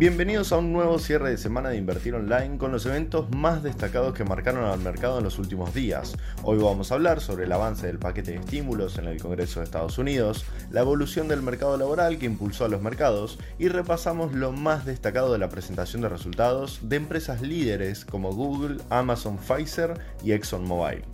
Bienvenidos a un nuevo cierre de semana de Invertir Online con los eventos más destacados que marcaron al mercado en los últimos días. Hoy vamos a hablar sobre el avance del paquete de estímulos en el Congreso de Estados Unidos, la evolución del mercado laboral que impulsó a los mercados y repasamos lo más destacado de la presentación de resultados de empresas líderes como Google, Amazon, Pfizer y ExxonMobil.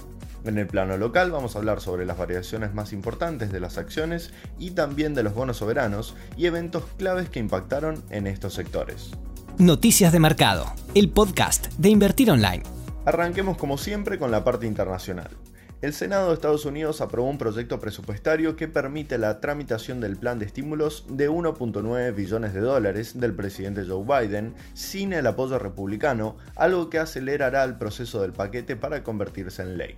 En el plano local vamos a hablar sobre las variaciones más importantes de las acciones y también de los bonos soberanos y eventos claves que impactaron en estos sectores. Noticias de Mercado, el podcast de Invertir Online. Arranquemos como siempre con la parte internacional. El Senado de Estados Unidos aprobó un proyecto presupuestario que permite la tramitación del plan de estímulos de 1.9 billones de dólares del presidente Joe Biden sin el apoyo republicano, algo que acelerará el proceso del paquete para convertirse en ley.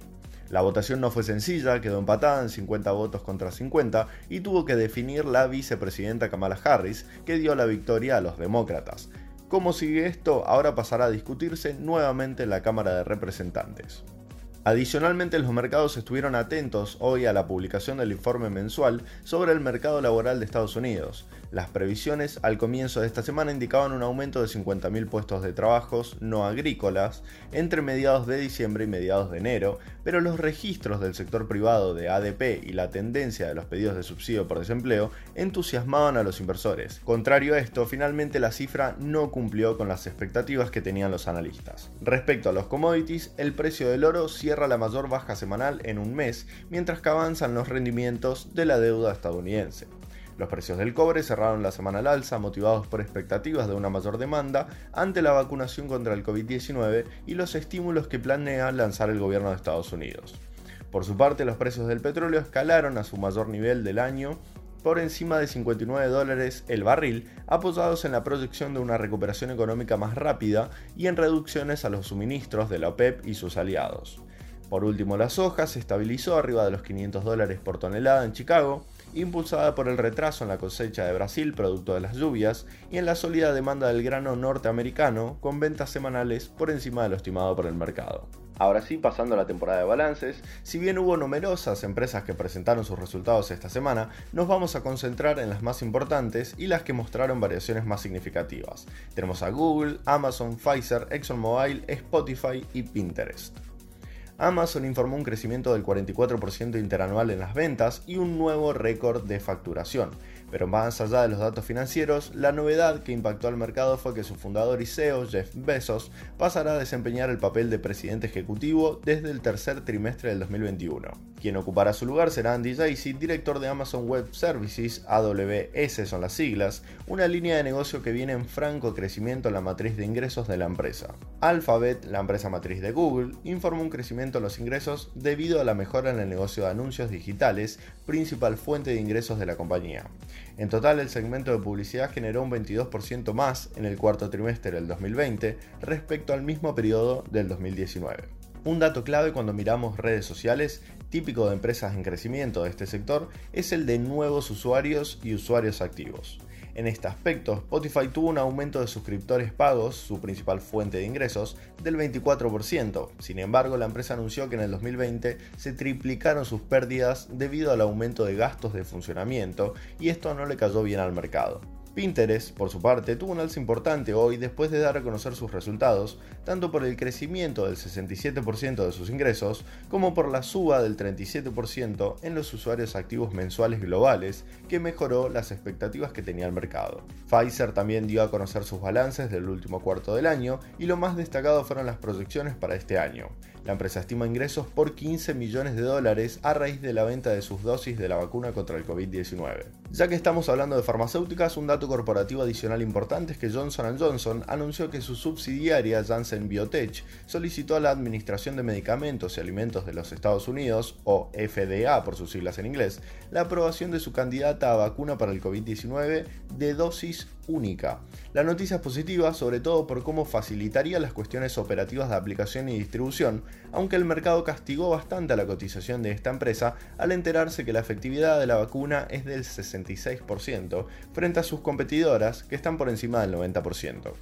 La votación no fue sencilla, quedó empatada en 50 votos contra 50 y tuvo que definir la vicepresidenta Kamala Harris, que dio la victoria a los demócratas. ¿Cómo sigue esto? Ahora pasará a discutirse nuevamente en la Cámara de Representantes. Adicionalmente, los mercados estuvieron atentos hoy a la publicación del informe mensual sobre el mercado laboral de Estados Unidos. Las previsiones al comienzo de esta semana indicaban un aumento de 50.000 puestos de trabajos no agrícolas entre mediados de diciembre y mediados de enero, pero los registros del sector privado de ADP y la tendencia de los pedidos de subsidio por desempleo entusiasmaban a los inversores. Contrario a esto, finalmente la cifra no cumplió con las expectativas que tenían los analistas. Respecto a los commodities, el precio del oro cierra la mayor baja semanal en un mes, mientras que avanzan los rendimientos de la deuda estadounidense. Los precios del cobre cerraron la semana al alza, motivados por expectativas de una mayor demanda ante la vacunación contra el COVID-19 y los estímulos que planea lanzar el gobierno de Estados Unidos. Por su parte, los precios del petróleo escalaron a su mayor nivel del año por encima de 59 dólares el barril, apoyados en la proyección de una recuperación económica más rápida y en reducciones a los suministros de la OPEP y sus aliados. Por último, la soja se estabilizó arriba de los 500 dólares por tonelada en Chicago, impulsada por el retraso en la cosecha de Brasil producto de las lluvias y en la sólida demanda del grano norteamericano con ventas semanales por encima de lo estimado por el mercado. Ahora sí, pasando a la temporada de balances, si bien hubo numerosas empresas que presentaron sus resultados esta semana, nos vamos a concentrar en las más importantes y las que mostraron variaciones más significativas. Tenemos a Google, Amazon, Pfizer, ExxonMobil, Spotify y Pinterest. Amazon informó un crecimiento del 44% interanual en las ventas y un nuevo récord de facturación. Pero más allá de los datos financieros, la novedad que impactó al mercado fue que su fundador y CEO, Jeff Bezos, pasará a desempeñar el papel de presidente ejecutivo desde el tercer trimestre del 2021. Quien ocupará su lugar será Andy Jassy, director de Amazon Web Services, AWS son las siglas, una línea de negocio que viene en franco crecimiento en la matriz de ingresos de la empresa. Alphabet, la empresa matriz de Google, informó un crecimiento en los ingresos debido a la mejora en el negocio de anuncios digitales, principal fuente de ingresos de la compañía. En total, el segmento de publicidad generó un 22% más en el cuarto trimestre del 2020 respecto al mismo periodo del 2019. Un dato clave cuando miramos redes sociales, típico de empresas en crecimiento de este sector, es el de nuevos usuarios y usuarios activos. En este aspecto, Spotify tuvo un aumento de suscriptores pagos, su principal fuente de ingresos, del 24%. Sin embargo, la empresa anunció que en el 2020 se triplicaron sus pérdidas debido al aumento de gastos de funcionamiento y esto no le cayó bien al mercado. Pinterest, por su parte, tuvo un alza importante hoy después de dar a conocer sus resultados, tanto por el crecimiento del 67% de sus ingresos, como por la suba del 37% en los usuarios activos mensuales globales, que mejoró las expectativas que tenía el mercado. Pfizer también dio a conocer sus balances del último cuarto del año, y lo más destacado fueron las proyecciones para este año. La empresa estima ingresos por 15 millones de dólares a raíz de la venta de sus dosis de la vacuna contra el COVID-19. Ya que estamos hablando de farmacéuticas, un dato corporativo adicional importante es que Johnson Johnson anunció que su subsidiaria Janssen Biotech solicitó a la Administración de Medicamentos y Alimentos de los Estados Unidos, o FDA por sus siglas en inglés, la aprobación de su candidata a vacuna para el COVID-19 de dosis única. La noticia es positiva sobre todo por cómo facilitaría las cuestiones operativas de aplicación y distribución, aunque el mercado castigó bastante a la cotización de esta empresa al enterarse que la efectividad de la vacuna es del 66% frente a sus competidoras que están por encima del 90%.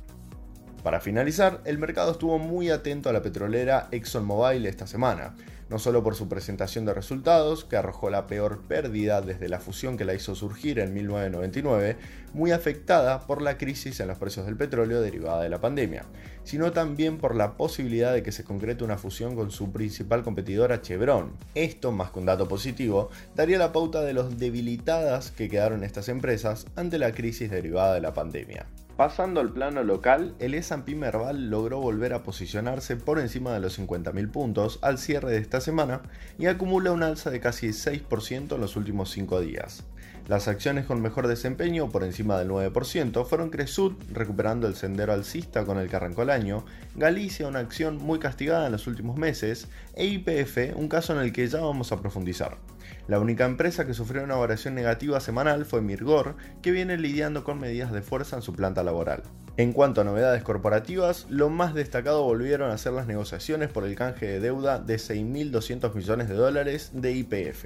Para finalizar, el mercado estuvo muy atento a la petrolera ExxonMobil esta semana, no solo por su presentación de resultados, que arrojó la peor pérdida desde la fusión que la hizo surgir en 1999, muy afectada por la crisis en los precios del petróleo derivada de la pandemia, sino también por la posibilidad de que se concrete una fusión con su principal competidora Chevron. Esto, más que un dato positivo, daría la pauta de los debilitadas que quedaron estas empresas ante la crisis derivada de la pandemia. Pasando al plano local, el S&P Merval logró volver a posicionarse por encima de los 50.000 puntos al cierre de esta semana y acumula un alza de casi 6% en los últimos 5 días. Las acciones con mejor desempeño, por encima del 9%, fueron Cresud, recuperando el sendero alcista con el que arrancó el año, Galicia, una acción muy castigada en los últimos meses, e IPF, un caso en el que ya vamos a profundizar. La única empresa que sufrió una variación negativa semanal fue Mirgor, que viene lidiando con medidas de fuerza en su planta laboral. En cuanto a novedades corporativas, lo más destacado volvieron a ser las negociaciones por el canje de deuda de 6.200 millones de dólares de IPF.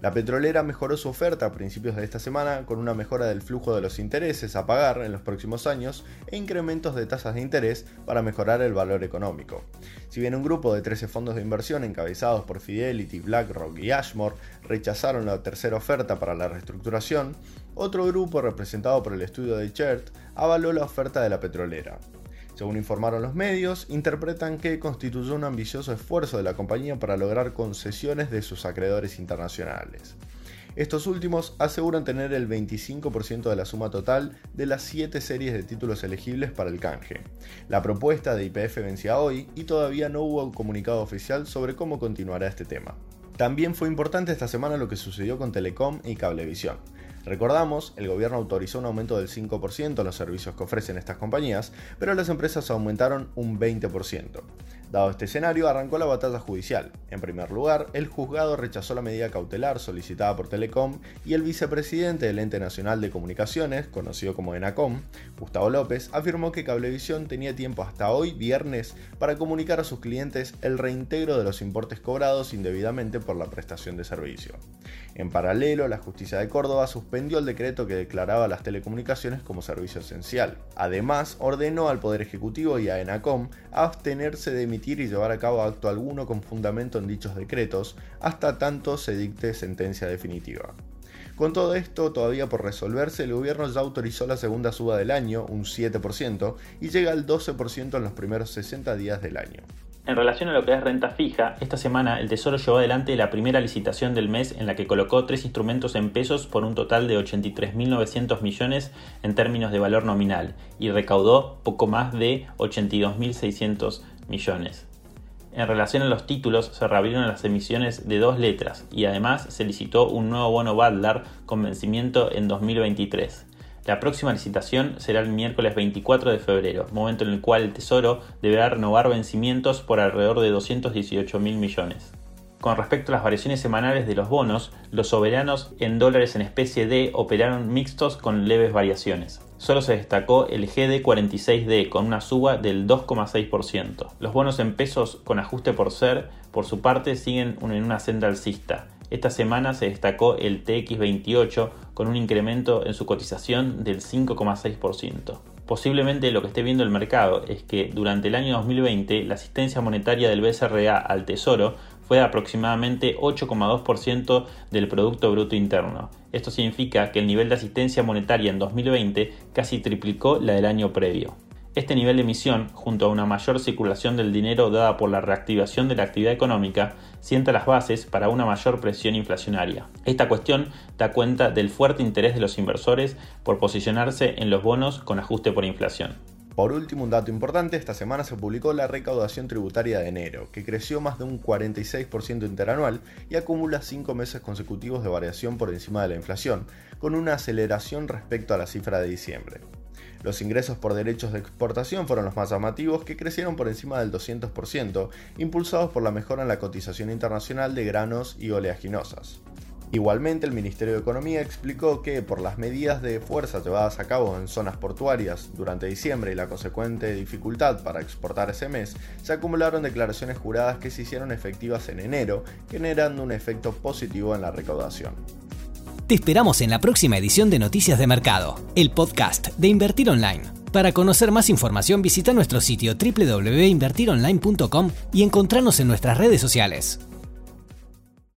La petrolera mejoró su oferta a principios de esta semana con una mejora del flujo de los intereses a pagar en los próximos años e incrementos de tasas de interés para mejorar el valor económico. Si bien un grupo de 13 fondos de inversión encabezados por Fidelity, BlackRock y Ashmore rechazaron la tercera oferta para la reestructuración, otro grupo representado por el estudio de Chert avaló la oferta de la petrolera. Según informaron los medios, interpretan que constituyó un ambicioso esfuerzo de la compañía para lograr concesiones de sus acreedores internacionales. Estos últimos aseguran tener el 25% de la suma total de las 7 series de títulos elegibles para el canje. La propuesta de IPF vencía hoy y todavía no hubo un comunicado oficial sobre cómo continuará este tema. También fue importante esta semana lo que sucedió con Telecom y Cablevisión. Recordamos, el gobierno autorizó un aumento del 5% en los servicios que ofrecen estas compañías, pero las empresas aumentaron un 20%. Dado este escenario, arrancó la batalla judicial. En primer lugar, el juzgado rechazó la medida cautelar solicitada por Telecom y el vicepresidente del Ente Nacional de Comunicaciones, conocido como ENACOM, Gustavo López, afirmó que Cablevisión tenía tiempo hasta hoy, viernes, para comunicar a sus clientes el reintegro de los importes cobrados indebidamente por la prestación de servicio. En paralelo, la justicia de Córdoba suspendió el decreto que declaraba las telecomunicaciones como servicio esencial. Además, ordenó al Poder Ejecutivo y a ENACOM abstenerse de emitir y llevar a cabo acto alguno con fundamento en dichos decretos hasta tanto se dicte sentencia definitiva. Con todo esto todavía por resolverse, el gobierno ya autorizó la segunda suba del año, un 7%, y llega al 12% en los primeros 60 días del año. En relación a lo que es renta fija, esta semana el Tesoro llevó adelante la primera licitación del mes en la que colocó tres instrumentos en pesos por un total de 83.900 millones en términos de valor nominal y recaudó poco más de 82.600 millones. En relación a los títulos, se reabrieron las emisiones de dos letras y además se licitó un nuevo bono Badlar con vencimiento en 2023. La próxima licitación será el miércoles 24 de febrero, momento en el cual el Tesoro deberá renovar vencimientos por alrededor de 218 mil millones. Con respecto a las variaciones semanales de los bonos, los soberanos en dólares en especie D operaron mixtos con leves variaciones. Solo se destacó el GD46D con una suba del 2,6%. Los bonos en pesos con ajuste por ser, por su parte, siguen en una senda alcista. Esta semana se destacó el TX28 con un incremento en su cotización del 5,6%. Posiblemente lo que esté viendo el mercado es que durante el año 2020 la asistencia monetaria del BCRA al Tesoro fue aproximadamente 8,2% del Producto Bruto Interno. Esto significa que el nivel de asistencia monetaria en 2020 casi triplicó la del año previo. Este nivel de emisión, junto a una mayor circulación del dinero dada por la reactivación de la actividad económica, sienta las bases para una mayor presión inflacionaria. Esta cuestión da cuenta del fuerte interés de los inversores por posicionarse en los bonos con ajuste por inflación. Por último, un dato importante, esta semana se publicó la recaudación tributaria de enero, que creció más de un 46% interanual y acumula 5 meses consecutivos de variación por encima de la inflación, con una aceleración respecto a la cifra de diciembre. Los ingresos por derechos de exportación fueron los más llamativos, que crecieron por encima del 200%, impulsados por la mejora en la cotización internacional de granos y oleaginosas. Igualmente, el Ministerio de Economía explicó que por las medidas de fuerza llevadas a cabo en zonas portuarias durante diciembre y la consecuente dificultad para exportar ese mes, se acumularon declaraciones juradas que se hicieron efectivas en enero, generando un efecto positivo en la recaudación. Te esperamos en la próxima edición de Noticias de Mercado, el podcast de Invertir Online. Para conocer más información visita nuestro sitio www.invertironline.com y encontrarnos en nuestras redes sociales.